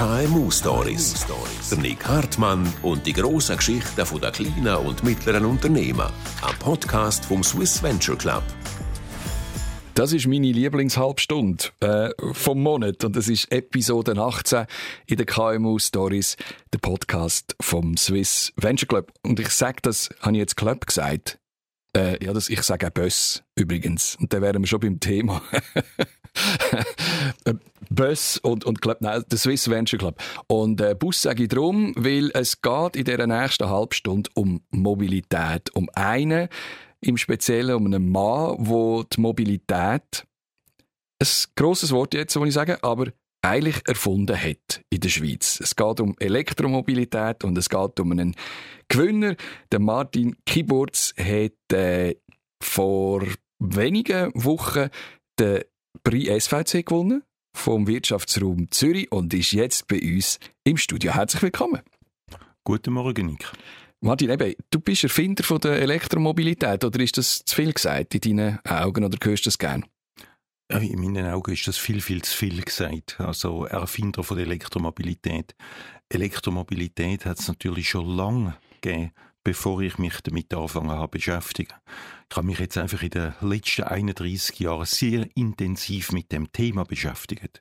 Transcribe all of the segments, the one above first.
KMU Stories. Der Nick Hartmann und die grossen Geschichten der kleinen und mittleren Unternehmen. Ein Podcast vom Swiss Venture Club. Das ist meine Lieblingshalbstunde äh, vom Monat und das ist Episode 18 in den KMU Stories, der Podcast vom Swiss Venture Club. Und ich sage das, habe ich jetzt Club gesagt? Äh, ja, das, ich sage auch Böss übrigens. Und dann wären wir schon beim Thema. Äh, Bus und, und Club, nein, der Swiss Venture Club. Und äh, Bus sage ich darum, weil es geht in dieser nächsten Halbstunde um Mobilität. Um einen, im Speziellen um einen Mann, wo die Mobilität, ein grosses Wort jetzt, muss ich sagen, aber eigentlich erfunden hat in der Schweiz. Es geht um Elektromobilität und es geht um einen Gewinner. Der Martin Kiburz hat äh, vor wenigen Wochen den Prix SVC gewonnen vom Wirtschaftsraum Zürich und ist jetzt bei uns im Studio. Herzlich willkommen. Guten Morgen, Nick. Martin, eben, du bist Erfinder von der Elektromobilität oder ist das zu viel gesagt in deinen Augen oder hörst du das gerne? In meinen Augen ist das viel, viel zu viel gesagt. Also Erfinder von der Elektromobilität. Elektromobilität hat es natürlich schon lange gegeben, bevor ich mich damit angefangen habe beschäftigen. Ich habe mich jetzt einfach in den letzten 31 Jahren sehr intensiv mit dem Thema beschäftigt.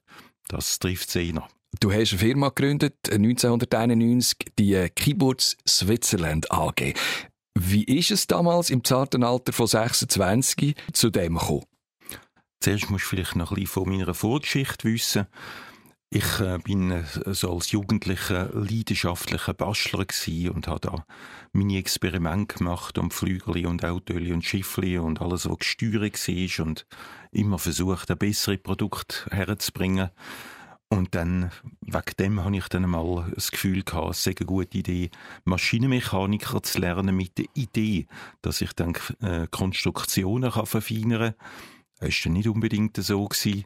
Das trifft sehr. Du hast eine Firma gegründet, 1991, die Keyboards Switzerland AG. Wie ist es damals im zarten Alter von 26 zu dem gekommen? Zuerst musst du vielleicht noch ein bisschen von meiner Vorgeschichte wissen. Ich äh, bin äh, so als Jugendlicher leidenschaftlicher Bastler und habe da meine Experimente gemacht um Flügel und Autos und Schiffli und alles, was gesteuert war und immer versucht, ein besseres Produkt herzubringen. Und dann, wegen dem habe ich dann mal das Gefühl gehabt, es sei eine gute Idee, Maschinenmechaniker zu lernen mit der Idee, dass ich dann äh, Konstruktionen kann verfeinern kann. Das war dann nicht unbedingt so. Gewesen.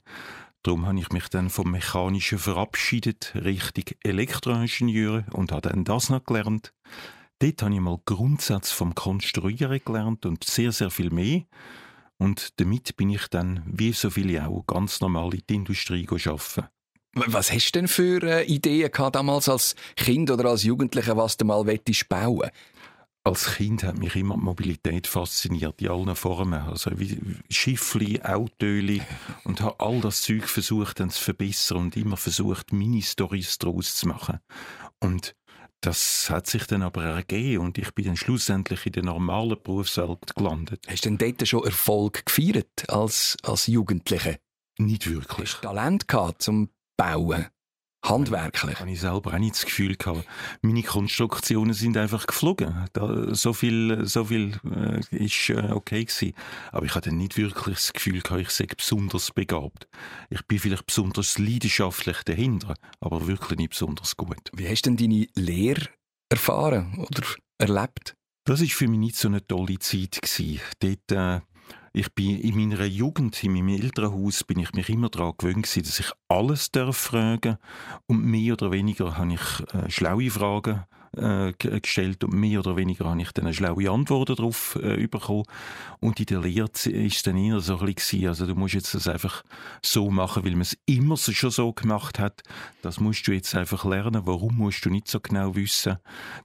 Darum habe ich mich dann vom Mechanischen verabschiedet, Richtung Elektroingenieur und habe dann das noch gelernt. Dort habe ich mal Grundsätze vom Konstruieren gelernt und sehr, sehr viel mehr. Und damit bin ich dann, wie so viele auch, ganz normal in die Industrie arbeiten. Was hast du denn für äh, Ideen gehabt damals als Kind oder als Jugendlicher, was du mal bauen als Kind hat mich immer die Mobilität fasziniert, in allen Formen. Also wie Schiffli, Autöli und habe all das Zeug versucht dann zu verbessern und immer versucht, Mini-Stories daraus zu machen. Und das hat sich dann aber ergeben und ich bin dann schlussendlich in der normalen Berufswelt gelandet. Hast du denn dort schon Erfolg gefeiert als, als Jugendliche? Nicht wirklich. Hast du Talent gehabt zum Bauen? Handwerklich. Habe ich selber auch nicht das Gefühl gehabt. Meine Konstruktionen sind einfach geflogen. Da, so viel, so viel äh, ist äh, okay gewesen. Aber ich hatte nicht wirklich das Gefühl gehabt, ich sei besonders begabt. Ich bin vielleicht besonders leidenschaftlich dahinter, aber wirklich nicht besonders gut. Wie hast du denn deine Lehre erfahren oder erlebt? Das ist für mich nicht so eine tolle Zeit gewesen. Dort, äh, ich bin in meiner Jugend, in meinem Elternhaus, bin ich mich immer daran gewöhnt gewesen, dass ich alles darf fragen. Und mehr oder weniger habe ich äh, schlaue Fragen äh, gestellt und mehr oder weniger habe ich dann eine schlaue Antworten darauf äh, bekommen. Und in der Lehre ist es dann eher so ein bisschen, also du musst jetzt das einfach so machen, weil man es immer schon so gemacht hat. Das musst du jetzt einfach lernen. Warum musst du nicht so genau wissen?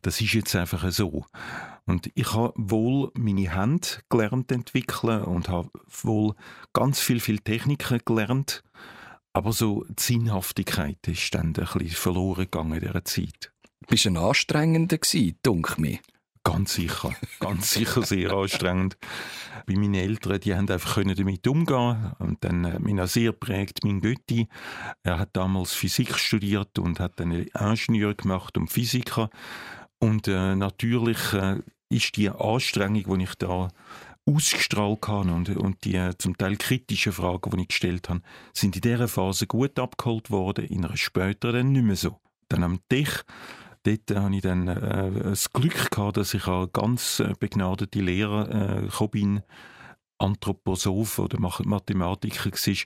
Das ist jetzt einfach so. Und ich habe wohl meine Hände gelernt entwickeln und habe wohl ganz viel, viel Techniken gelernt. Aber so die Sinnhaftigkeit ist dann ein bisschen verloren gegangen in dieser Zeit. Bist du ein anstrengender gewesen, dunkel mir? Ganz sicher, ganz sicher sehr anstrengend. Bei meinen Eltern, die haben einfach können damit umgehen und dann hat mich auch sehr prägt mein Götti. Er hat damals Physik studiert und hat dann Ingenieur gemacht und Physiker und äh, natürlich äh, ist die Anstrengung, die ich da ausgestrahlt habe und, und die äh, zum Teil kritischen Fragen, die ich gestellt habe, sind in dieser Phase gut abgeholt worden, in einer späteren dann nicht mehr so. Dann am Tisch dort habe ich dann äh, das Glück gehabt, dass ich an ganz äh, begnadete Lehrer äh, bin, Anthroposoph oder Mathematiker war.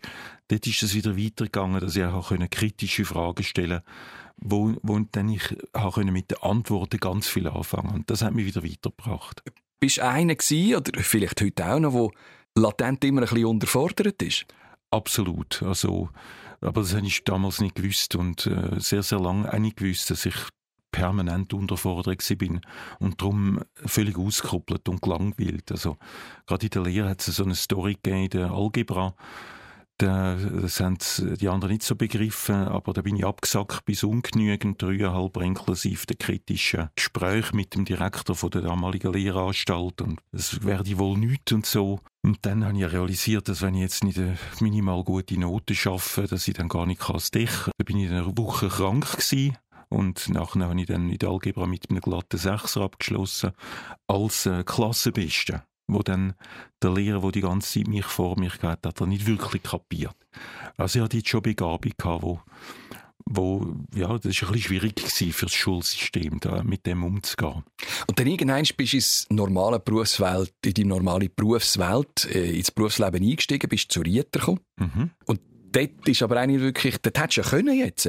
Dort ist es wieder weitergegangen, dass ich auch kritische Fragen stellen konnte, wo, wo dann ich auch mit den Antworten ganz viel anfangen Und das hat mich wieder weitergebracht. Bist du einer gewesen, oder vielleicht heute auch noch, der latent immer ein bisschen unterfordert ist? Absolut. Also Aber das habe ich damals nicht gewusst und äh, sehr, sehr lange auch nicht gewusst, dass ich permanent unterfordert bin und darum völlig ausgekoppelt und gelangweilt. Also gerade in der Lehre hat es so eine Story gegeben, der Algebra, das haben die anderen nicht so begriffen, aber da bin ich abgesackt bis ungenügend, dreieinhalb inklusive der kritischen Gespräche mit dem Direktor von der damaligen Lehranstalt und es werde wohl nichts und so. Und dann habe ich realisiert, dass wenn ich jetzt nicht eine minimal gute Note schaffe, dass ich dann gar nicht kann decken. Da bin ich in einer Woche krank gewesen. Und nachher habe ich dann in der Algebra mit einem glatten Sechser abgeschlossen, als äh, Klassenbeste wo dann der Lehrer, der die ganze Zeit mich vor mich gehabt hat, nicht wirklich kapiert. Also ich hatte jetzt schon Begabung gehabt, wo, wo ja, das ist ein bisschen schwierig gewesen für das Schulsystem, da, mit dem umzugehen. Und dann irgendwann bist du ins normale Berufswelt, in die normale Berufswelt, äh, ins Berufsleben eingestiegen, bist zu Rieter gekommen. Mhm. Und dort ist aber eigentlich wirklich, dort hättest du ja können jetzt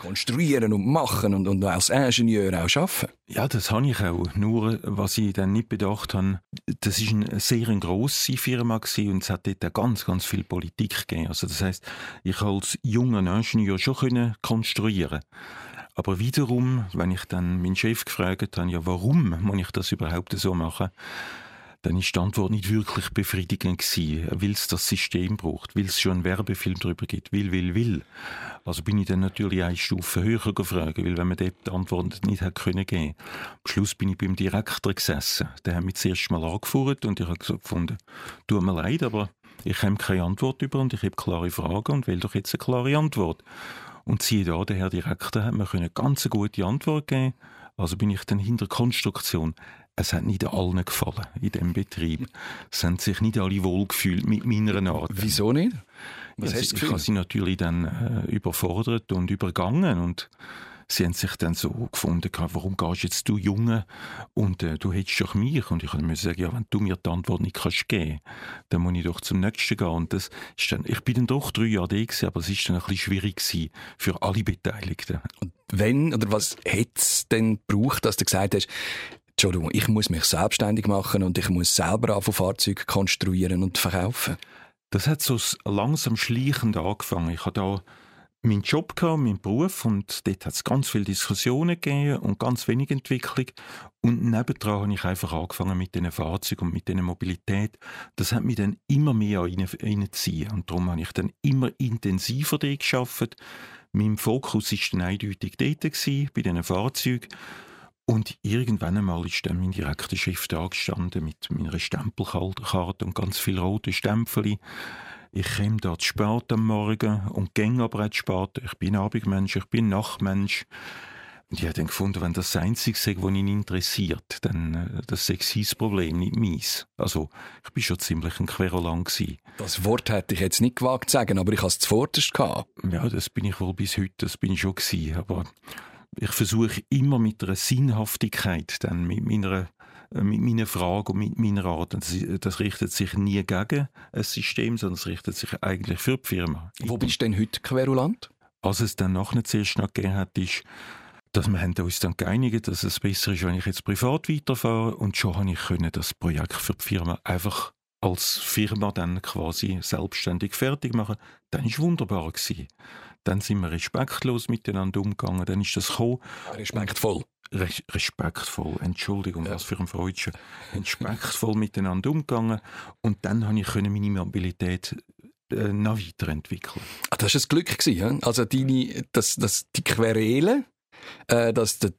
konstruieren und machen und, und als Ingenieur auch arbeiten. Ja, das habe ich auch. Nur, was ich dann nicht bedacht habe, das ist eine sehr grosse Firma gewesen und es hat dort ganz, ganz viel Politik gegeben. Also das heißt, ich als junger Ingenieur schon konstruieren. Aber wiederum, wenn ich dann meinen Chef gefragt habe, ja, warum muss ich das überhaupt so machen? Dann ist die Antwort nicht wirklich befriedigend gewesen, weil es das System braucht, weil es schon einen Werbefilm darüber gibt, will, will, will. Also bin ich dann natürlich eine Stufe höher gefragt, weil wenn man dort die Antwort nicht hat können geben. Am Schluss bin ich beim Direktor gesessen. Der hat mich zuerst mal angeführt und ich habe gefunden, tut mir leid, aber ich habe keine Antwort über und ich habe klare Fragen und will doch jetzt eine klare Antwort. Und siehe da, der Herr Direktor hat mir eine ganz gute Antwort geben. Also bin ich dann hinter Konstruktion es hat nicht allen gefallen in diesem Betrieb. Es haben sich nicht alle wohlgefühlt mit meiner Art. Wieso nicht? Was ja, ich habe sie natürlich dann äh, überfordert und übergangen und sie haben sich dann so gefunden, warum gehst jetzt du Junge und äh, du hättest doch mich und ich mir sagen, ja, wenn du mir die Antwort nicht kannst geben, dann muss ich doch zum nächsten gehen und das ist dann, ich bin dann doch drei Jahre da gewesen, aber es ist dann ein bisschen schwierig gewesen für alle Beteiligten. Und wenn oder was hätte es denn gebraucht, dass du gesagt hast, Entschuldigung, ich muss mich selbstständig machen und ich muss selber anfangen, Fahrzeuge konstruieren und verkaufen. Das hat so langsam schleichend angefangen. Ich hatte da meinen Job gehabt, meinen Beruf und dort hat es ganz viele Diskussionen gegeben und ganz wenig Entwicklung. Und nebendran habe ich einfach angefangen mit diesen Fahrzeugen und mit dieser Mobilität. Das hat mich dann immer mehr reinziehen und darum habe ich dann immer intensiver dort gearbeitet. Mein Fokus war dann eindeutig dort gewesen, bei diesen Fahrzeugen. Und irgendwann einmal ist dann mein direkter Chef da gestanden mit meiner Stempelkarte und ganz vielen roten Stempeln. Ich komme da zu spät am Morgen und gehe aber auch zu spät. Ich bin Abendmensch, ich bin Nachtmensch. Und ich habe dann gefunden, wenn das das Einzige ist, was ihn interessiert, dann äh, das ist sein Problem, nicht meins. Also, ich bin schon ziemlich ein Querulant gewesen. Das Wort hätte ich jetzt nicht gewagt zu sagen, aber ich habe es zuvorderst gehabt. Ja, das bin ich wohl bis heute, das bin ich schon gewesen. Aber ich versuche immer mit einer Sinnhaftigkeit, dann mit meiner äh, mit meiner Frage und mit meiner Art. Das, das, richtet sich nie gegen ein System, sondern es richtet sich eigentlich für die Firma. Wo bist du denn heute querulant? Was es dann nachher zuerst noch gegeben hat, ist, dass wir haben uns dann geeinigt, dass es besser ist, wenn ich jetzt privat weiterfahre und schon habe ich können das Projekt für die Firma einfach als Firma dann quasi selbstständig fertig machen. Dann ist wunderbar gewesen. Dann sind wir respektlos miteinander umgegangen. Dann ist das gekommen. Respektvoll. Re respektvoll, Entschuldigung, ja. was für ein Freudchen. Respektvoll miteinander umgegangen. Und dann habe ich meine Mobilität äh, noch weiterentwickeln. Ah, das war ein Glück. Gewesen, also deine, dass, dass die Querelen, äh, dass du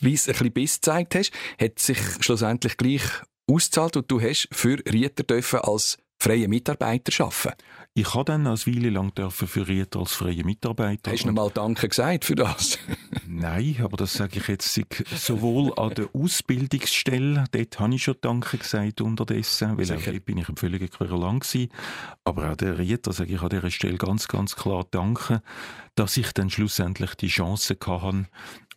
bis, ein bisschen Biss gezeigt hast, hat sich schlussendlich gleich ausgezahlt und du hast für Rieter dürfen als freie Mitarbeiter arbeiten. Ich habe dann als Weile lang für Rieter als freie Mitarbeiter. Hast du mal Danke gesagt für das? Nein, aber das sage ich jetzt sowohl an der Ausbildungsstelle, dort habe ich schon Danke gesagt unterdessen, weil Sicher. bin ich ein völliger Querulant gewesen. Aber auch der Rieter sage ich an dieser Stelle ganz, ganz klar Danke, dass ich dann schlussendlich die Chance hatte,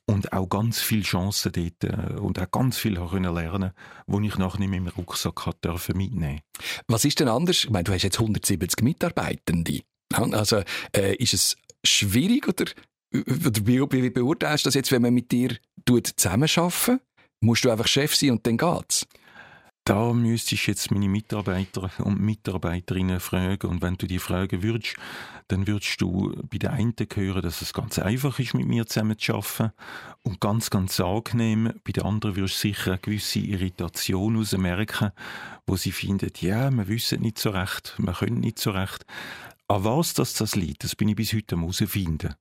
und auch ganz viele Chancen dort äh, und auch ganz viel können lernen, wo ich nachher nicht mehr im Rucksack hat dürfen mitnehmen. Was ist denn anders? Ich meine, du hast jetzt 170 Mitarbeitende. Also äh, ist es schwierig oder, oder wie, wie beurteilst du das jetzt, wenn man mit dir zusammenarbeiten? Musst du einfach Chef sein und dann geht's? Da müsste ich jetzt meine Mitarbeiter und Mitarbeiterinnen fragen. Und wenn du die fragen würdest, dann würdest du bei der einen hören, dass es ganz einfach ist, mit mir zusammen zu arbeiten und ganz, ganz angenehm. Bei der anderen wirst du sicher eine gewisse Irritation herausmerken, wo sie finden, ja, wir wissen nicht so recht, wir können nicht so recht. An was das, das liegt, das bin ich bis heute herausfinden.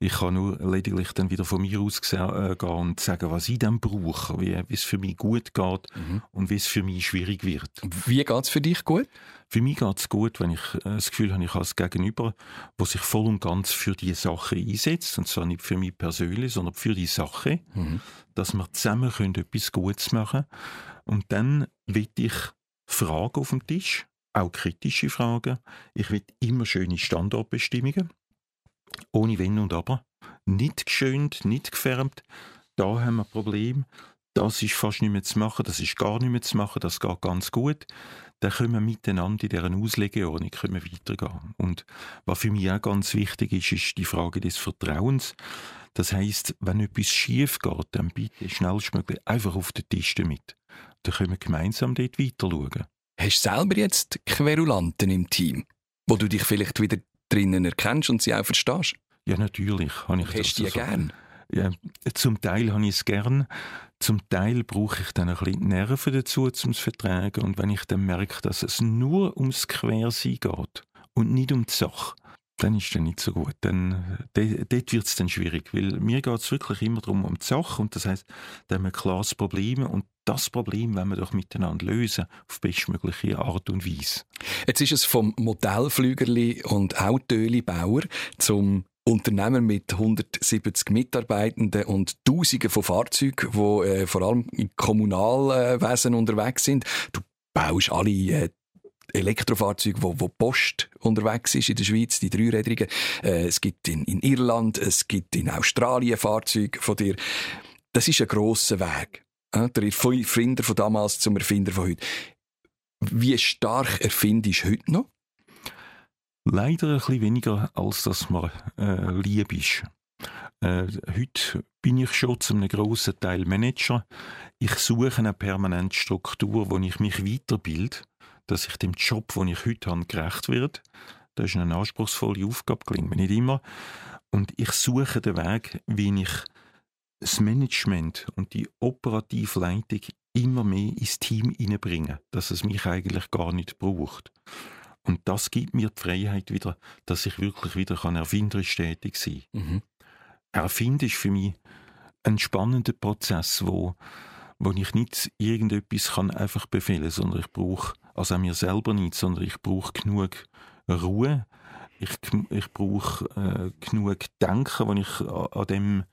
Ich kann nur lediglich dann wieder von mir aus äh, gehen und sagen, was ich dann brauche, wie, wie es für mich gut geht mhm. und wie es für mich schwierig wird. Wie geht es für dich gut? Für mich geht es gut, wenn ich äh, das Gefühl habe, ich habe Gegenüber, wo sich voll und ganz für die Sache einsetzt, und zwar nicht für mich persönlich, sondern für die Sache, mhm. dass wir zusammen können etwas Gutes machen können. Und dann will ich Fragen auf dem Tisch, auch kritische Fragen. Ich will immer schöne Standortbestimmungen, ohne Wenn und Aber. Nicht geschönt, nicht gefärbt. Da haben wir ein Problem. Das ist fast nicht mehr zu machen, das ist gar nicht mehr zu machen, das geht ganz gut. Dann können wir miteinander in dieser Auslegeordnung können wir weitergehen. Und was für mich auch ganz wichtig ist, ist die Frage des Vertrauens. Das heißt, wenn etwas schief geht, dann bitte schnellstmöglich einfach auf den Tisch damit. Dann können wir gemeinsam dort weiter schauen. Hast du selber jetzt Querulanten im Team, wo du dich vielleicht wieder drinnen erkennst und sie auch verstehst? Ja, natürlich. Habe ich Hast du die also, gern? Ja, zum Teil habe ich es gern. Zum Teil brauche ich dann ein bisschen Nerven dazu, um es zu vertragen. Und wenn ich dann merke, dass es nur ums Quersein geht und nicht um die Sache, dann ist das nicht so gut. Dann, dort wird es dann schwierig, weil mir geht es wirklich immer darum, um die Sache und das heißt, da haben wir klares Problem und das Problem wollen wir doch miteinander lösen, auf bestmögliche Art und Weise. Jetzt ist es vom Modellflügerli und Autoli-Bauer zum Unternehmer mit 170 Mitarbeitenden und Tausenden von Fahrzeugen, die äh, vor allem im Kommunalwesen unterwegs sind. Du baust alle äh, Elektrofahrzeuge, wo, wo Post unterwegs ist in der Schweiz, die Dreirädrigen. Äh, es gibt in, in Irland, es gibt in Australien Fahrzeuge von dir. Das ist ein grosser Weg. Äh, der Erfinder von damals zum Erfinder von heute. Wie stark erfindest du heute noch? Leider ein bisschen weniger, als dass man äh, lieb ist. Äh, heute bin ich schon zu einem grossen Teil Manager. Ich suche eine permanente Struktur, wo ich mich weiterbilde, dass ich dem Job, den ich heute habe, gerecht werde. Das ist eine anspruchsvolle Aufgabe, gelingt mir nicht immer. Und ich suche den Weg, wie ich das Management und die operative Leitung immer mehr ins Team hineinbringen, dass es mich eigentlich gar nicht braucht. Und das gibt mir die Freiheit wieder, dass ich wirklich wieder erfinderisch tätig sein kann. Mhm. Erfinden ist für mich ein spannender Prozess, wo, wo ich nicht irgendetwas kann einfach befehlen, sondern ich brauche, also auch mir selber nicht, sondern ich brauche genug Ruhe, ich, ich brauche äh, genug Denken, wenn ich an dem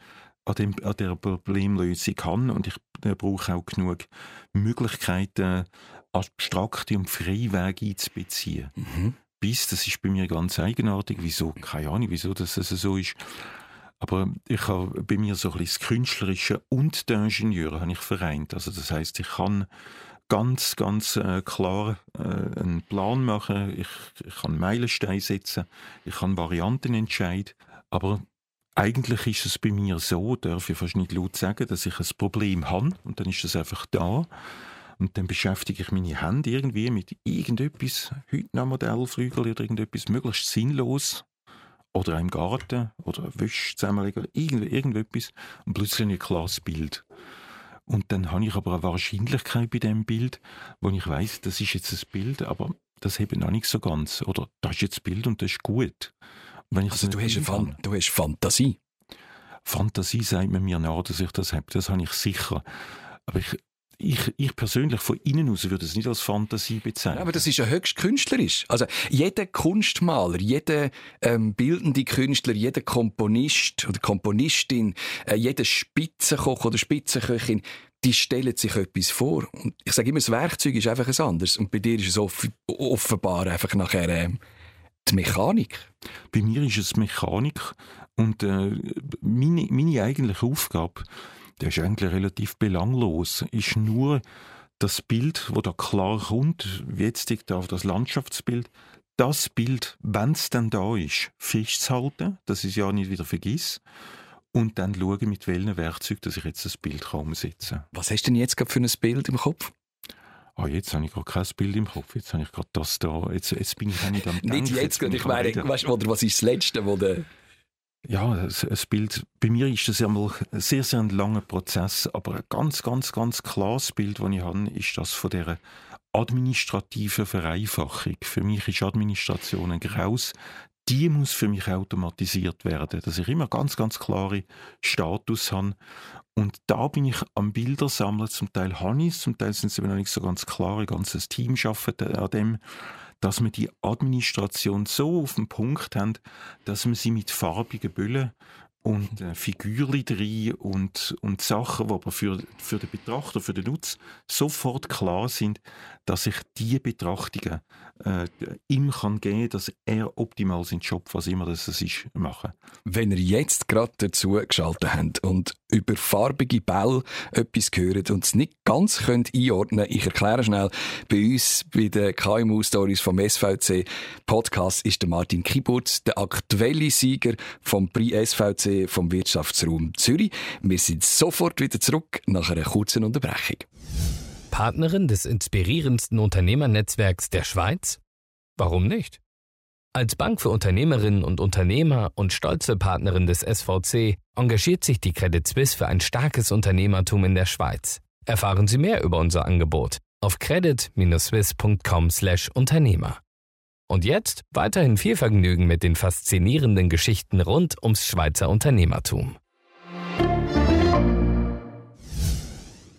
an, dem, an der Problemlösung kann und ich brauche auch genug Möglichkeiten, abstrakte und freie Wege einzubeziehen. Mhm. Bis, das ist bei mir ganz eigenartig, wieso, keine Ahnung, wieso das so ist. Aber ich habe bei mir so ein bisschen das Künstlerische und den Ingenieur habe ich vereint. Also das heißt, ich kann ganz, ganz äh, klar äh, einen Plan machen, ich, ich kann Meilensteine setzen, ich kann Varianten entscheiden, aber eigentlich ist es bei mir so, darf ich fast nicht laut sagen, dass ich ein Problem habe und dann ist es einfach da. Und dann beschäftige ich meine Hände irgendwie mit irgendetwas, heute noch Modellflügel oder irgendetwas möglichst sinnlos. Oder im Garten oder Wäsche zusammenlegen oder irgend, irgendetwas. Und plötzlich ein klares Bild. Und dann habe ich aber eine Wahrscheinlichkeit bei dem Bild, wo ich weiß, das ist jetzt ein Bild, aber das eben noch nicht so ganz. Oder das ist jetzt das Bild und das ist gut. also du hast, Fan du hast Fantasie. Fantasie sagt man mir nach, dass ich das habe. Das habe ich sicher. Aber ich, ich, ich persönlich von innen aus würde es nicht als Fantasie bezeichnen. aber das ist ja höchst künstlerisch. Also jeder Kunstmaler, jeder ähm, bildende Künstler, jeder Komponist oder Komponistin, äh, jeder Spitzenkoch oder Spitzenköchin, die stellen sich etwas vor. Und ich sage immer, das Werkzeug ist einfach ein anderes. Und bei dir ist es off offenbar einfach nachher äh, die Mechanik. Bei mir ist es Mechanik und äh, meine, meine eigentliche Aufgabe der ist eigentlich relativ belanglos, ist nur das Bild, wo da klar kommt, wie jetzt auf das Landschaftsbild, das Bild, wenn es dann da ist, festzuhalten, dass ich es ja nicht wieder vergiss, und dann schauen, mit welchen Werkzeugen dass ich jetzt das Bild kann umsetzen kann. Was hast du denn jetzt für ein Bild im Kopf? Ah, jetzt habe ich gerade kein Bild im Kopf. Jetzt habe ich gerade das da. Jetzt, jetzt bin ich auch nicht am Denken. Nicht jetzt, jetzt ich meine, weißt, oder was ist das Letzte, wo der ja, ein Bild, bei mir ist das einmal ein sehr, sehr ein langer Prozess, aber ein ganz, ganz, ganz klares Bild, das ich habe, ist das von dieser administrativen Vereinfachung. Für mich ist Administration ein Graus. Die muss für mich automatisiert werden, dass ich immer ganz, ganz klare Status habe. Und da bin ich am Bildersammeln. Zum Teil habe ich es, zum Teil sind es eben noch nicht so ganz klar. Ein ganzes Team arbeitet an dem dass wir die Administration so auf den Punkt haben, dass wir sie mit farbigen Büllen und äh, Figürchen drin und, und Sachen, die aber für, für den Betrachter, für den Nutz sofort klar sind, dass ich diese Betrachtungen äh, ihm kann geben, dass er optimal seinen Job, was immer das ist, machen. Wenn ihr jetzt gerade dazu geschaltet habt und über farbige Bälle etwas gehört und es nicht ganz könnt einordnen ich erkläre schnell, bei uns bei den KMU-Stories vom SVC Podcast ist der Martin Kiburz der aktuelle Sieger vom Prix SVC vom Wirtschaftsraum Zürich. Wir sind sofort wieder zurück nach einer kurzen Unterbrechung. Partnerin des inspirierendsten Unternehmernetzwerks der Schweiz? Warum nicht? Als Bank für Unternehmerinnen und Unternehmer und stolze Partnerin des SVC engagiert sich die Credit Suisse für ein starkes Unternehmertum in der Schweiz. Erfahren Sie mehr über unser Angebot auf credit-swiss.com/Unternehmer. Und jetzt weiterhin viel Vergnügen mit den faszinierenden Geschichten rund ums Schweizer Unternehmertum.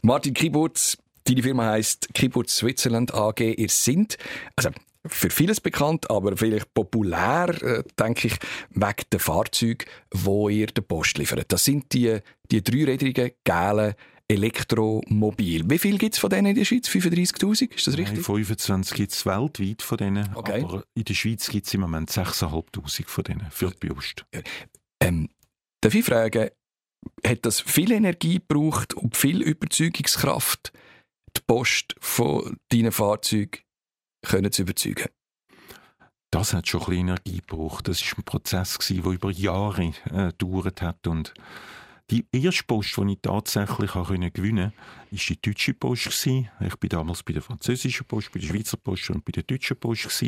Martin Kiburz, Deine Firma heißt Kibbutz Switzerland AG. Ihr sind, also für vieles bekannt, aber vielleicht populär, äh, denke ich, wegen der Fahrzeuge, wo ihr der Post liefert. Das sind die, die dreirädrigen, gelben Elektromobil. Wie viel gibt es von denen in der Schweiz? 35'000? Ist das richtig? Nein, 25 gibt es weltweit von denen. Okay. Aber in der Schweiz gibt es im Moment 6'500 von denen für die Post. Ähm, darf ich fragen, hat das viel Energie gebraucht und viel Überzeugungskraft, die Post von deinen Fahrzeugen können zu überzeugen? Das hat schon ein bisschen Energie gebraucht. Das war ein Prozess, der über Jahre äh, gedauert hat. Und die erste Post, die ich tatsächlich gewinnen konnte, war die deutsche Post. Ich war damals bei der französischen Post, bei der Schweizer Post und bei der deutschen Post.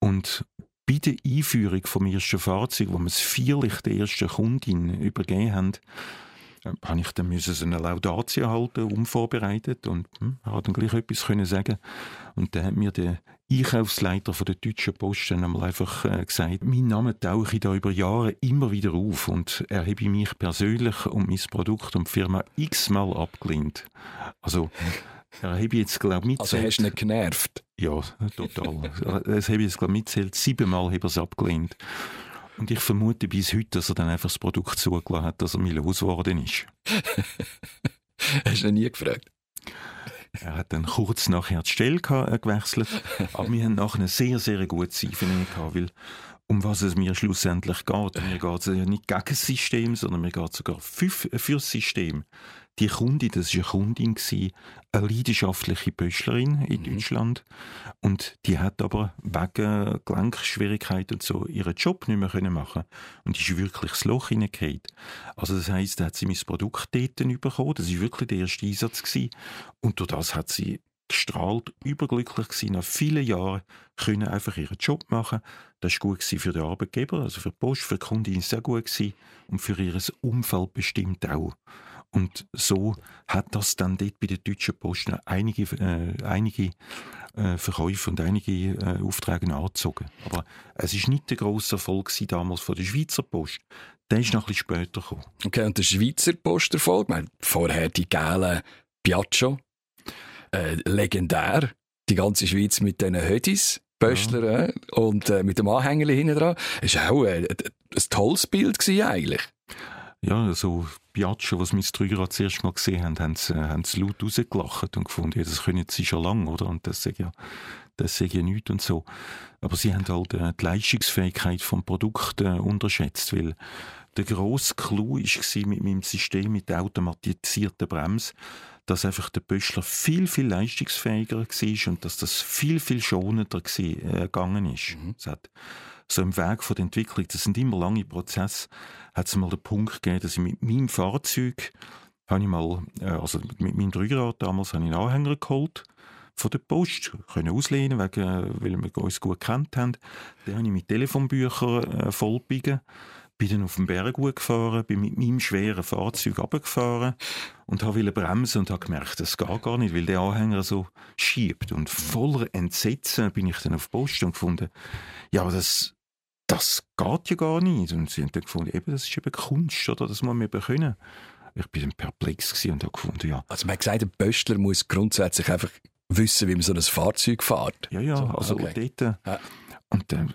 Und bei der Einführung vom ersten Fahrzeug, wo wir es vierlich der ersten Kundin übergeben haben, habe ich dann müssen so eine Laudatio halten, unvorbereitet und hm, hat dann gleich etwas können sagen und dann hat mir der Einkaufsleiter von der Deutschen Post dann einmal einfach äh, gesagt, mein Name tauche ich da über Jahre immer wieder auf und er habe mich persönlich und mein Produkt und die Firma x-mal abgelehnt. Also er habe jetzt glaube ich mitzählt. Also hast du nicht genervt? Ja, total. das habe ich jetzt glaube ich mitzählt, siebenmal habe er es abgelehnt. Und ich vermute bis heute, dass er dann einfach das Produkt zugelassen hat, dass er mir losgeworden ist. Hast du ihn nie gefragt? Er hat dann kurz nachher die Stelle gewechselt, aber wir haben nachher eine sehr, sehr gute Zeit gehabt, weil um was es mir schlussendlich geht. Mir geht es ja nicht gegen das System, sondern mir geht es sogar für, für das System. Die Kundin, das war eine Kundin, eine leidenschaftliche Pöschlerin in mhm. Deutschland. Und die hat aber wegen Gelenkschwierigkeiten und so ihren Job nicht mehr können machen Und die ist wirklich das Loch hineingefallen. Also das heisst, da hat sie mein Produkt dort bekommen. Das war wirklich der erste Einsatz. Gewesen. Und durch das hat sie gestrahlt, überglücklich gewesen, nach vielen Jahren können einfach ihren Job machen. Das war gut für den Arbeitgeber, also für die Post, für die Kundin sehr gut gewesen und für ihr Umfeld bestimmt auch. Und so hat das dann dort bei der Deutschen Post einige, äh, einige äh, Verkäufe und einige äh, Aufträge angezogen. Aber es ist nicht der grosse Erfolg damals von der Schweizer Post. Der ist noch ein bisschen später gekommen. Okay, und der Schweizer Posterfolg, vorher die gelben Piaggio, äh, legendär, die ganze Schweiz mit diesen Hödis. Pöstler ja. Äh, und äh, mit dem Anhänger hinten dran. Es war auch äh, ein tolles Bild gewesen, eigentlich ja, so Piaggio, was das Drei zuerst mal gesehen haben, haben sie, haben sie laut rausgelacht und gefunden, ja, das können sie schon lange, oder? Und das sage ja, das sage ja nichts und so. Aber sie haben halt äh, die Leistungsfähigkeit vom Produkt äh, unterschätzt, weil der grosse Clou war mit meinem System, mit der automatisierten Bremse, dass einfach der Böschler viel, viel leistungsfähiger war und dass das viel, viel schonender äh, gegangen ist. Mhm. Es hat so im Weg von der Entwicklung, das sind immer lange Prozesse, hat es mal den Punkt gegeben, dass ich mit meinem Fahrzeug, habe ich mal, äh, also mit meinem Dreirad damals, habe ich einen Anhänger geholt, von der Post können auslehnen, wegen, weil wir uns gut kennt haben. Dann habe ich mit Telefonbüchern äh, vollbiegen bin dann auf dem Berg gefahren, bin mit meinem schweren Fahrzeug runtergefahren und habe bremsen und habe gemerkt, das geht gar nicht, weil der Anhänger so schiebt. Und voller Entsetzen bin ich dann auf die Post und gefunden, ja, aber das, das geht ja gar nicht. Und sie haben dann gefunden, eben, das ist eben Kunst, oder? Das muss man eben können. Ich bin dann perplex und habe gefunden, ja. Also man hat gesagt, ein Pöstler muss grundsätzlich einfach wissen, wie man so ein Fahrzeug fährt. Ja, ja, so, also okay. dort... Ja. Und dann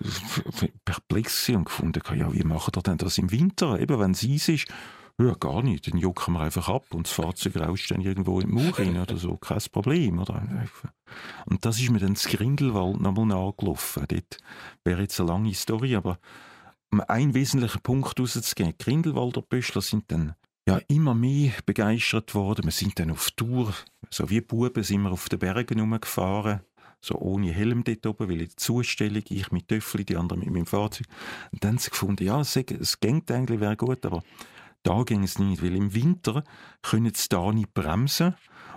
äh, perplex und gefunden, ja, wie machen wir denn das im Winter? Eben, wenn es Eis ist, ja, gar nicht. Dann jucken wir einfach ab und das Fahrzeug rauscht dann irgendwo im Mauer rein oder so. Kein Problem, oder? Und das ist mir dann das Grindelwald nochmal nachgelaufen. Dort wäre jetzt eine lange Story, aber um einen wesentlichen Punkt rauszugehen. Grindelwalder Büschler sind dann ja, immer mehr begeistert worden. Wir sind dann auf Tour, so wie Buben sind wir auf den Bergen rumgefahren so ohne Helm dort oben, weil in der Zustellung, ich mit Töffel, die anderen mit meinem Fahrzeug. Und dann haben sie gefunden, ja, es, es geht eigentlich, wäre gut, aber da ging es nicht, weil im Winter können sie da nicht bremsen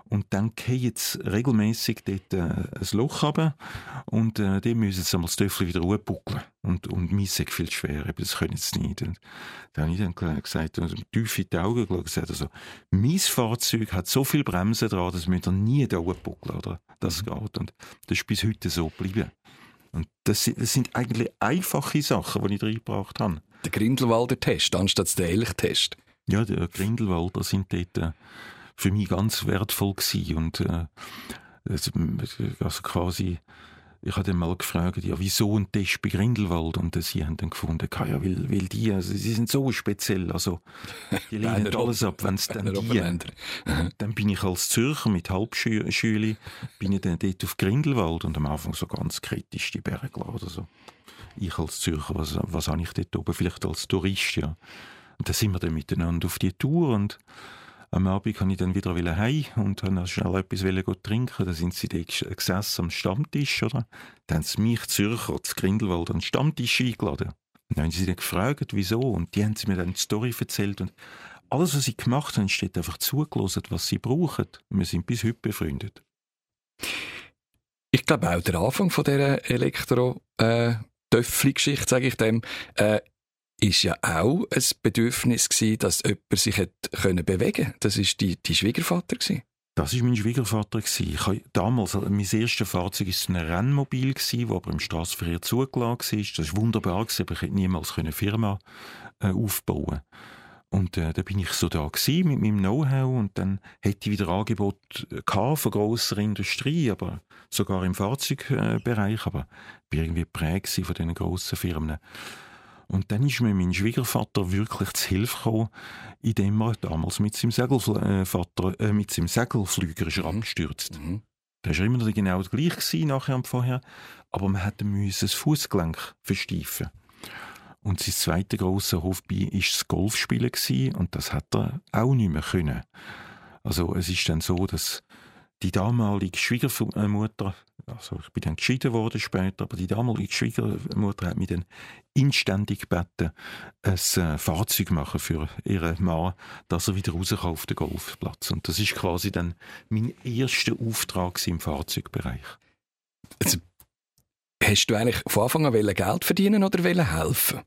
und dann geht jetzt regelmäßig dort äh, ein Loch runter und äh, die müssen jetzt einmal das Töffel wieder hochbuckeln. Und, und mir ist viel schwer, eben, das können sie nicht. Und dann habe ich dann gesagt, und tief in die Augen geschaut, gesagt, also, mein Fahrzeug hat so viel Bremsen dran, dass wir nie da hochbuckeln, oder? Das mhm. geht. Und das ist bis heute so geblieben. Und das sind, das sind eigentlich einfache Sachen, die ich reingebracht habe. Der Grindelwalder Test anstatt der Elchtest. Ja, der Grindelwalder sind dort äh, für mich ganz wertvoll gewesen. Und äh, also quasi, ich habe dann mal gefragt, ja, wieso ein Test bei Grindelwald? Und sie haben dann gefunden, ja, weil, weil die, also sie sind so speziell, also die lehnen alles ab, wenn es dann die. dann bin ich als Zürcher mit Halbschüli, bin ich dann dort auf Grindelwald und am Anfang so ganz kritisch die Berge oder so. Ich als Zürcher, was, was habe ich dort oben? Vielleicht als Tourist, ja. Und dann sind wir dann miteinander auf die Tour und am Abend kann ich dann wieder heim und dann schnell etwas trinken. Da sind sie gesessen am Stammtisch, oder? Dann haben sie mich Zürcher, zu Grindelwald, an den Stammtisch eingeladen. Dann haben sie dann gefragt, wieso. Und die haben sie mir dann die Story erzählt. Und alles, was sie gemacht haben, steht einfach zugelassen, was sie brauchen. Wir sind bis heute befreundet. Ich glaube auch der Anfang von dieser Elektro- äh, Töffli-Geschichte, sage ich dem, äh, ist ja auch ein Bedürfnis gewesen, dass jemand sich hat können bewegen Das ist die, die Schwiegervater gewesen. Das ist mein Schwiegervater gewesen. Ich habe damals, also mein erstes Fahrzeug ist ein Rennmobil das aber im Straßenverkehr zugelassen war. Das war wunderbar gewesen, aber ich hätte niemals eine Firma äh, aufbauen und äh, da bin ich so da gewesen mit meinem Know-how und dann hätte ich wieder Angebot gehabt von grosser Industrie, aber sogar im Fahrzeugbereich, aber war irgendwie geprägt von diesen grossen Firmen. Und dann ist mir mein Schwiegervater wirklich zu Hilfe gekommen, indem er damals mit seinem, Segelvater, äh, mit seinem Segelflüger ist mhm. abgestürzt. Mhm. Das war immer genau das gleiche nachher und vorher, aber man hätte das Fußgelenk versteifen. Und sein zweiter grosser Hobby war das Golfspielen und das hat er auch nicht mehr können. Also es ist dann so, dass die damalige Schwiegermutter, also ich bin dann geschieden worden später, aber die damalige Schwiegermutter hat mich dann inständig gebeten, ein äh, Fahrzeug machen für ihren Mann, dass er wieder raus kann auf den Golfplatz. Und das ist quasi dann mein erster Auftrag im Fahrzeugbereich. Also, hast du eigentlich von Anfang an Geld verdienen oder helfen?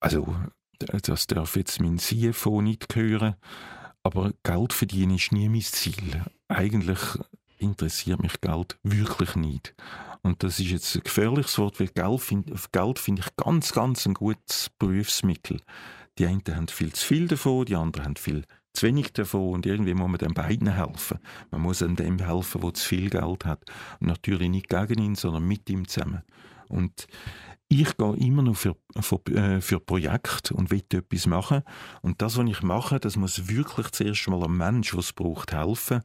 Also, das darf jetzt mein CFO nicht hören. Aber Geld verdienen ist nie mein Ziel. Eigentlich interessiert mich Geld wirklich nicht. Und das ist jetzt ein gefährliches Wort, weil Geld, find, finde ich ganz, ganz ein gutes Berufsmittel. Die einen haben viel zu viel davon, die anderen haben viel zu wenig davon und irgendwie muss man den beiden helfen. Man muss an dem helfen, der zu viel Geld hat. Und natürlich nicht gegen ihn, sondern mit ihm zusammen. Und ich gehe immer noch für, für, äh, für Projekte und will etwas machen. Und das, was ich mache, das muss wirklich zuerst mal einem Mensch, der es braucht, helfen.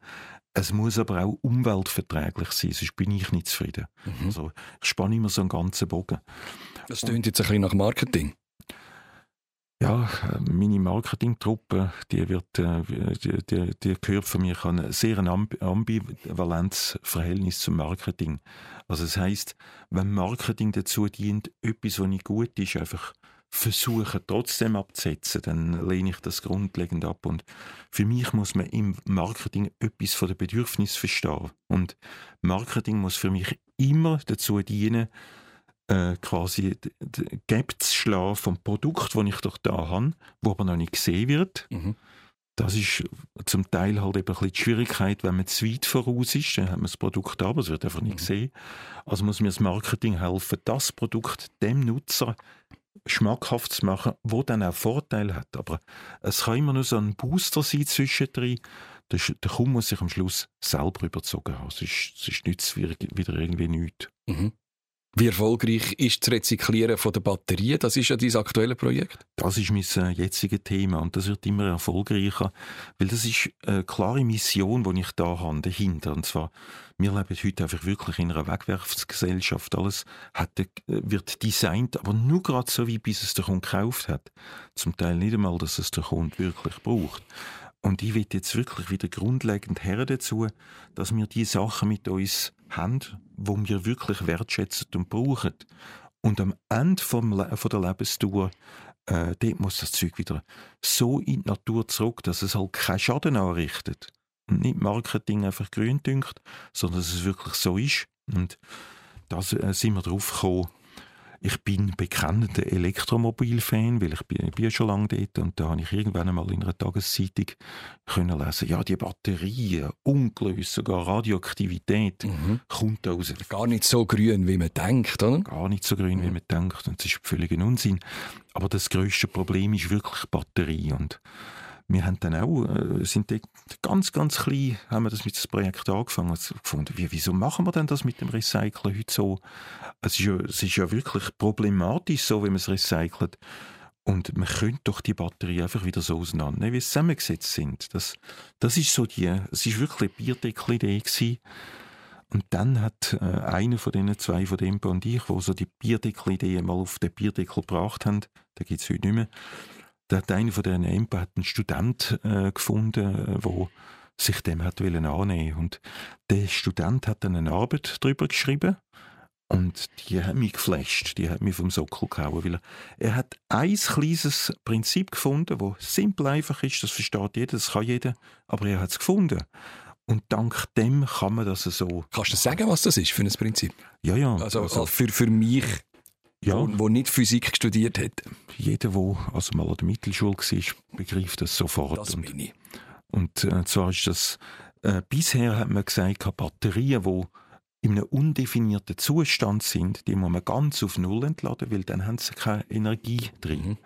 Es muss aber auch umweltverträglich sein, sonst bin ich nicht zufrieden. Mhm. Also, ich spanne immer so einen ganzen Bogen. Das klingt jetzt ein bisschen nach Marketing. Ja, meine Marketingtruppe, die wird, äh, die, die, die gehört für mich an ein sehr ambivalentes Verhältnis zum Marketing. Also das heißt, wenn Marketing dazu dient, etwas, was nicht gut ist, einfach versuche trotzdem abzusetzen, dann lehne ich das grundlegend ab. Und für mich muss man im Marketing etwas von den Bedürfnissen verstehen. Und Marketing muss für mich immer dazu dienen, äh, quasi Gap zu schlagen vom Produkt, das ich doch da habe, wo aber noch nicht gesehen wird. Mhm. Das ist zum Teil halt eben ein bisschen die Schwierigkeit, wenn man zu weit voraus ist, dann hat man das Produkt da, aber es wird einfach nicht mhm. gesehen. Also muss mir das Marketing helfen, das Produkt dem Nutzer schmackhaft zu machen, wo dann auch Vorteile hat. Aber es kann immer nur so ein Booster sein zwischendrin. Der, der Kunde muss sich am Schluss selber überzogen haben. Sonst, sonst nützt es wieder irgendwie nichts. Mhm. Wie erfolgreich ist das Rezyklieren von der Batterien? Das ist ja dein aktuelles Projekt. Das ist mein äh, jetziges Thema und das wird immer erfolgreicher, weil das ist eine klare Mission, die ich da habe, dahinter. Und zwar, wir leben heute einfach wirklich in einer Wegwerfsgesellschaft. Alles hat, äh, wird designt, aber nur gerade so, wie bis es der Kunde gekauft hat. Zum Teil nicht einmal, dass es der Kunde wirklich braucht. Und ich will jetzt wirklich wieder grundlegend her dazu, dass wir die Sachen mit uns haben, wo wir wirklich wertschätzen und brauchen. Und am Ende vom Le von der Lebensdauer äh, dort muss das Zeug wieder so in die Natur zurück, dass es halt keinen Schaden anrichtet. Und nicht Marketing einfach grün dünkt, sondern dass es wirklich so ist. Und da äh, sind wir drauf gekommen, ich bin bekennender Elektromobil-Fan, weil ich bin, bin schon lange dort und da habe ich irgendwann einmal in einer Tageszeitung können lesen, ja, die Batterien, ungelöst, sogar Radioaktivität, mhm. kommt raus. Gar nicht so grün, wie man denkt, oder? Gar nicht so grün, mhm. wie man denkt und das ist völliger Unsinn. Aber das größte Problem ist wirklich Batterie und wir haben dann auch, äh, sind ganz, ganz klein, haben wir das mit dem Projekt angefangen und gefunden, wie, wieso machen wir denn das mit dem Recyceln heute so? Es ist ja, es ist ja wirklich problematisch, so wie man es recycelt. Und man könnte doch die Batterie einfach wieder so auseinandernehmen, wie sie zusammengesetzt sind. Das, das ist so die, es ist wirklich eine Bierdeckel-Idee gewesen. Und dann hat äh, einer von diesen zwei, von dem und ich, wo so die Bierdeckel-Idee mal auf den Bierdeckel gebracht haben, da gibt es heute nicht mehr, da hat einer von diesen Empen einen Student äh, gefunden, der sich dem hat wollen annehmen und der Student hat dann eine Arbeit darüber geschrieben und die hat mich geflasht, die hat mich vom Sockel gehauen, weil er, er hat ein kleines Prinzip gefunden, wo simpel einfach ist, das versteht jeder, das kann jeder, aber er hat es gefunden. Und dank dem kann man das so. Kannst du sagen, was das ist für ein Prinzip? Ja, ja. Also, also für, für mich ja. wo, wo nicht Physik studiert hat. Jeder, der also mal an der Mittelschule war, begreift das sofort. Das bin ich. Und äh, zwar ist das, äh, bisher hat man gesagt, Batterien, die in einem undefinierten Zustand sind, die muss man ganz auf Null entladen, weil dann haben sie keine Energie drin. Mhm.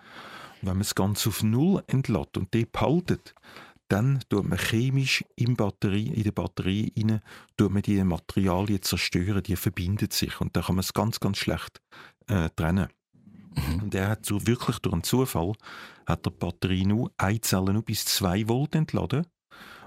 wenn man es ganz auf Null entlädt und die behaltet, dann tut man chemisch in, Batterie, in der Batterie rein, tut man die Materialien zerstören, die verbinden sich und dann kann man es ganz, ganz schlecht äh, trennen. Mhm. Und er hat so wirklich durch einen Zufall hat der Batterie nur eine Zelle nur bis 2 Volt entladen.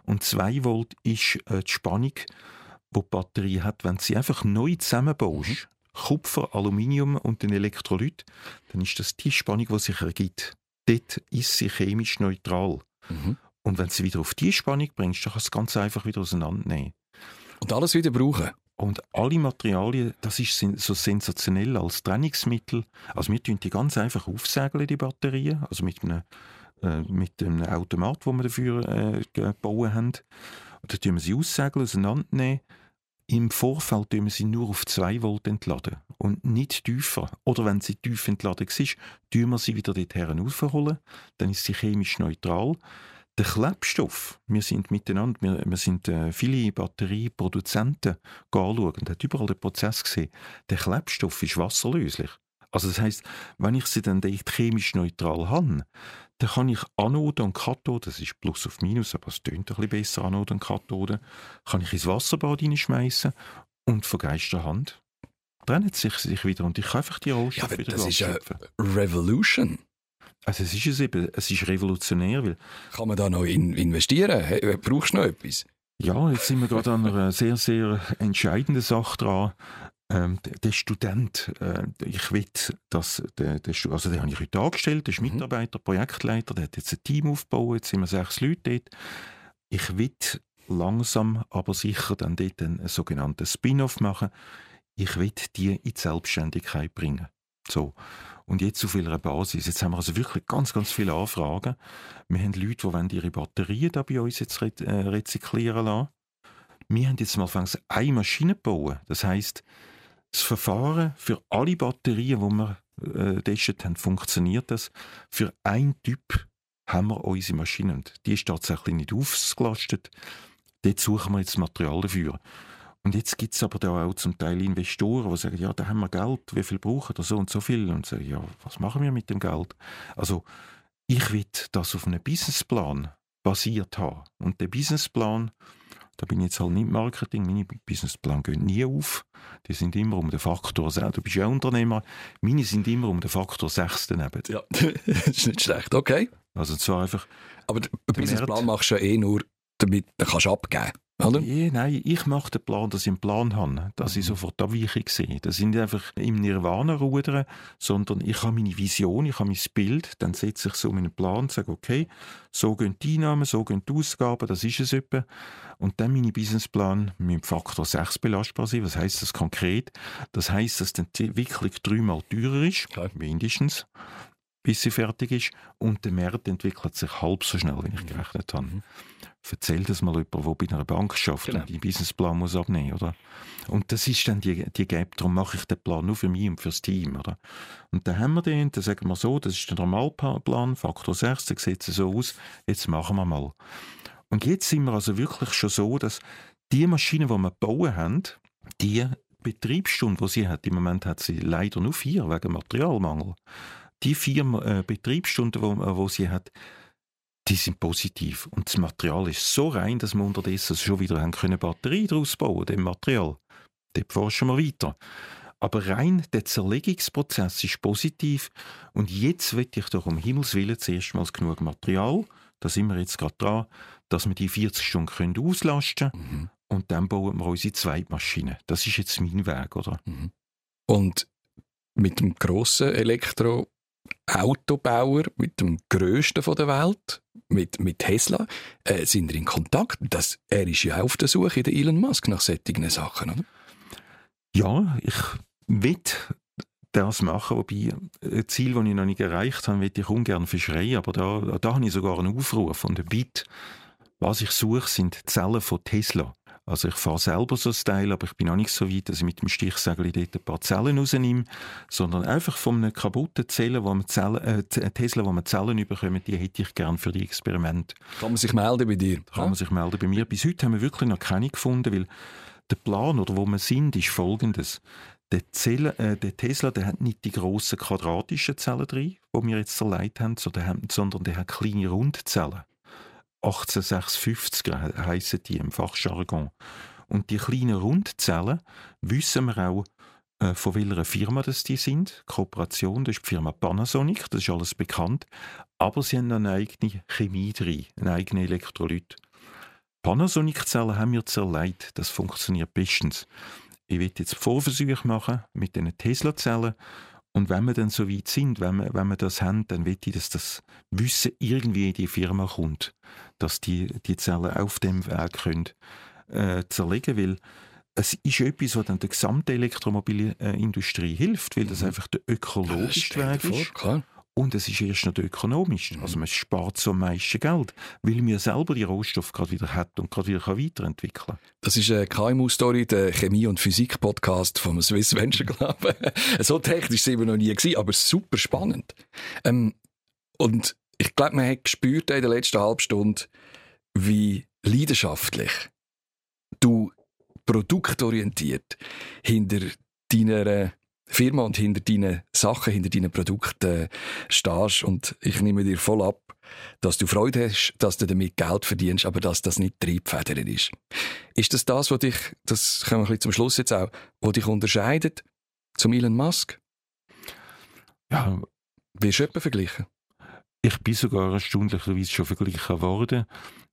Und 2 Volt ist äh, die Spannung, die die Batterie hat, wenn sie einfach neu zusammenbaust. Mhm. Kupfer, Aluminium und den Elektrolyt, dann ist das die Spannung, die sich ergibt. Dort ist sie chemisch neutral. Mhm. Und wenn du sie wieder auf die Spannung bringst, dann kannst du es ganz einfach wieder auseinandernehmen. Und alles wieder brauchen? Und alle Materialien, das ist so sensationell als Trennungsmittel. Also wir tun die ganz einfach aufsägeln, die Batterien, also mit einem, äh, mit einem Automat, wo wir dafür äh, gebaut haben. Und dann tun wir sie aussägeln, auseinandernehmen. Im Vorfeld tun wir sie nur auf 2 Volt entladen und nicht tiefer. Oder wenn sie tief entladen ist, tun wir sie wieder dorthin aufholen. Dann ist sie chemisch neutral. Der Klebstoff, wir sind miteinander, wir, wir sind äh, viele Batterieproduzenten anschauen und hat überall den Prozess gesehen. Der Klebstoff ist wasserlöslich. Also das heißt, wenn ich sie dann chemisch neutral habe, dann kann ich Anode und Kathode, das ist Plus auf Minus, aber es tönt ein bisschen besser, Anode und Kathode, kann ich ins Wasserbad hineinschmeißen und von Geisterhand trennen sich sich wieder und ich kann einfach die Rohstoffe ja, wieder Das ist eine Revolution. Also es ist es eben, es ist revolutionär. Weil Kann man da noch in investieren? Hey, brauchst du noch etwas? Ja, jetzt sind wir gerade an einer sehr, sehr entscheidenden Sache dran. Ähm, der Student, äh, ich will, dass der, der, also den habe ich heute angestellt, der ist mhm. Mitarbeiter, Projektleiter, der hat jetzt ein Team aufgebaut, jetzt sind wir sechs Leute dort. Ich will langsam, aber sicher dann dort einen sogenannten Spin-off machen. Ich will die in die Selbstständigkeit bringen. So. Und jetzt auf welcher Basis? Jetzt haben wir also wirklich ganz, ganz viele Anfragen. Wir haben Leute, die ihre Batterien da bei uns jetzt re äh, rezyklieren lassen. Wir haben jetzt mal angefangen, eine Maschine bauen. Das heißt, das Verfahren für alle Batterien, die wir äh, haben, funktioniert das. Für einen Typ haben wir unsere Maschine. Und die ist tatsächlich nicht ausgelastet. Dort suchen wir jetzt Material dafür. Und jetzt gibt es aber da auch zum Teil Investoren, die sagen, ja, da haben wir Geld, wie viel brauchen wir so und so viel? Und sagen, ja, was machen wir mit dem Geld? Also, ich will das auf einem Businessplan basiert haben. Und der Businessplan, da bin ich jetzt halt nicht Marketing, meine Businessplan gehen nie auf. Die sind immer um den Faktor 6. Du bist ja Unternehmer, meine sind immer um den Faktor 6 daneben. Ja, das ist nicht schlecht, okay. Also zwar einfach... Aber den Businessplan machst du ja eh nur, damit du kannst abgeben oder? Ja, nein, ich mache den Plan, dass ich einen Plan habe, dass ich mhm. sofort Abweichung sehe. Das sind nicht einfach im Nirvana rudern, sondern ich habe meine Vision, ich habe mein Bild, dann setze ich so meinen Plan und sage, okay, so gehen die Einnahmen, so gehen die Ausgaben, das ist es etwa. Und dann meine Businessplan mit Faktor 6 belastbar sein. Was heißt das konkret? Das heißt, dass die Entwicklung dreimal teurer ist, Klar. mindestens bis sie fertig ist. Und der Markt entwickelt sich halb so schnell, wie ich gerechnet habe. Mhm. Erzähl das mal jemand, der bei einer Bank schafft genau. und den Businessplan muss abnehmen, oder? Und das ist dann die, die Gap, darum mache ich den Plan nur für mich und fürs Team, oder? Und dann haben wir den, dann sagen wir so, das ist der Normalplan, Faktor 6, der sieht so aus, jetzt machen wir mal. Und jetzt sind wir also wirklich schon so, dass die Maschinen, die wir bauen haben, die Betriebsstunden, die sie hat, im Moment hat sie leider nur vier wegen Materialmangel die vier äh, Betriebsstunden, die wo, sie hat, die sind positiv. Und das Material ist so rein, dass wir unterdessen schon wieder haben können Batterie daraus bauen, dem Material. Dort forschen wir weiter. Aber rein der Zerlegungsprozess ist positiv. Und jetzt will ich doch um Himmels Willen zuerst mal genug Material, da sind wir jetzt gerade dran, dass wir die 40 Stunden können auslasten können. Mhm. Und dann bauen wir unsere zweite Maschine. Das ist jetzt mein Weg, oder? Mhm. Und mit dem grossen Elektro Autobauer, mit dem grössten der Welt, mit, mit Tesla, äh, sind in Kontakt. Das, er ist ja auf der Suche, der Elon Musk, nach solchen Sachen, oder? Ja, ich will das machen, wobei ein Ziel, das ich noch nicht erreicht habe, will ich ungern verschreien, aber da, da habe ich sogar einen Aufruf und ein Bit. Was ich suche, sind Zellen von Tesla. Also ich fahre selber so ein Teil, aber ich bin auch nicht so weit, dass ich mit dem Stichsägel dort ein paar Zellen rausnehme, sondern einfach von einer kaputten Zelle, wo man Zellen, äh, Tesla, wo man Zellen bekommt, die hätte ich gern für die Experimente. Kann man sich melden bei dir? Kann ja? man sich melden bei mir. Bis heute haben wir wirklich noch keine gefunden, weil der Plan oder wo wir sind, ist folgendes. Der, Zelle, äh, der Tesla der hat nicht die grossen quadratischen Zellen drin, die wir jetzt zerlegt haben, sondern der hat kleine Rundzellen. 1856 heissen die im Fachjargon. Und die kleinen Rundzellen wissen wir auch, äh, von welcher Firma das die sind. Kooperation, das ist die Firma Panasonic, das ist alles bekannt. Aber sie haben eine eigene Chemie drin, einen eigenen Elektrolyt. Panasonic-Zellen haben wir zerlegt, das funktioniert bestens. Ich will jetzt Vorversuche machen mit diesen Tesla-Zellen und wenn wir dann so weit sind, wenn wir, wenn wir das haben, dann will ich, dass das Wissen irgendwie in die Firma kommt, dass die, die Zellen auf dem Weg können, äh, zerlegen will. Es ist etwas, was dann der gesamten Elektromobilindustrie hilft, weil das mhm. einfach der ökologischste Weg ist. Vor. Und es ist erst noch ökonomisch. Mhm. Also man spart so am meisten Geld, weil man selber die Rohstoffe gerade wieder hat und gerade wieder weiterentwickeln kann. Das ist eine KMU-Story, der Chemie- und Physik-Podcast vom Swiss Venture Club. so technisch sind wir noch nie gewesen, aber super spannend. Ähm, und ich glaube, man hat gespürt in der letzten halben Stunde, wie leidenschaftlich du produktorientiert hinter deiner Firma und hinter deinen Sachen, hinter deinen Produkten stehst. Und ich nehme dir voll ab, dass du Freude hast, dass du damit Geld verdienst, aber dass das nicht Triebfeder ist. Ist das das, was dich, das kommen wir ein bisschen zum Schluss jetzt auch, was dich unterscheidet zum Elon Musk? Ja. Wirst du jemanden vergleichen? Ich bin sogar erstaunlicherweise schon verglichen worden.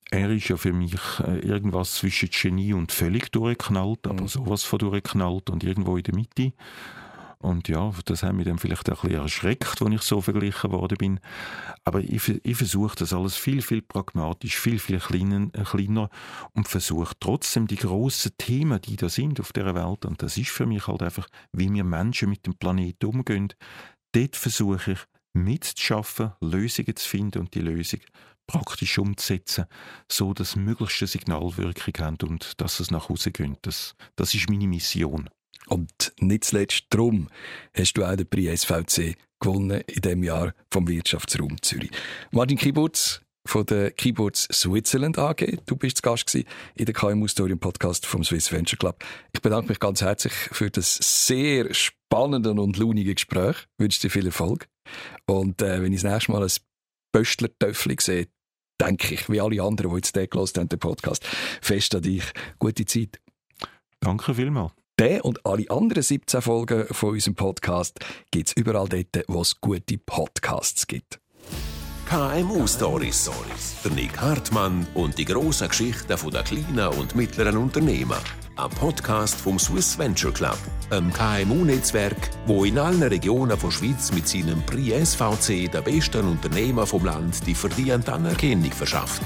Er ist ja für mich äh, irgendwas zwischen Genie und völlig durchgeknallt, aber mhm. sowas von durchgeknallt und irgendwo in der Mitte. Und ja, das hat mich dann vielleicht auch ein bisschen erschreckt, als ich so verglichen worden bin. Aber ich, ich versuche das alles viel, viel pragmatisch, viel, viel kleiner, äh, kleiner und versuche trotzdem die grossen Themen, die da sind auf der Welt, und das ist für mich halt einfach, wie wir Menschen mit dem Planeten umgehen, dort versuche ich mitzuschaffen, Lösungen zu finden und die Lösung praktisch umzusetzen, so dass möglichst eine Signalwirkung haben und dass es nach Hause geht. Das, das ist meine Mission. Und nicht zuletzt darum hast du auch den Prix SVC gewonnen in diesem Jahr vom Wirtschaftsraum Zürich. Martin Kiburz von der Keyboards Switzerland AG. Du bist Gast in der KMU Story Podcast vom Swiss Venture Club. Ich bedanke mich ganz herzlich für das sehr spannende und launige Gespräch. Ich wünsche dir viel Erfolg. Und äh, wenn ich das nächste Mal ein Böstler-Töffel sehe, denke ich, wie alle anderen, die jetzt den gehört haben, den Podcast, fest an dich. Gute Zeit. Danke vielmals. Den und alle anderen 17 Folgen von unserem Podcast gibt es überall dort, wo es gute Podcasts gibt. KMU Stories. Der Nick Hartmann und die grossen Geschichten der kleinen und mittleren Unternehmen. Ein Podcast vom Swiss Venture Club, einem KMU-Netzwerk, wo in allen Regionen der Schweiz mit seinem Prix SVC den besten Unternehmer vom Land die verdiente Anerkennung verschafft.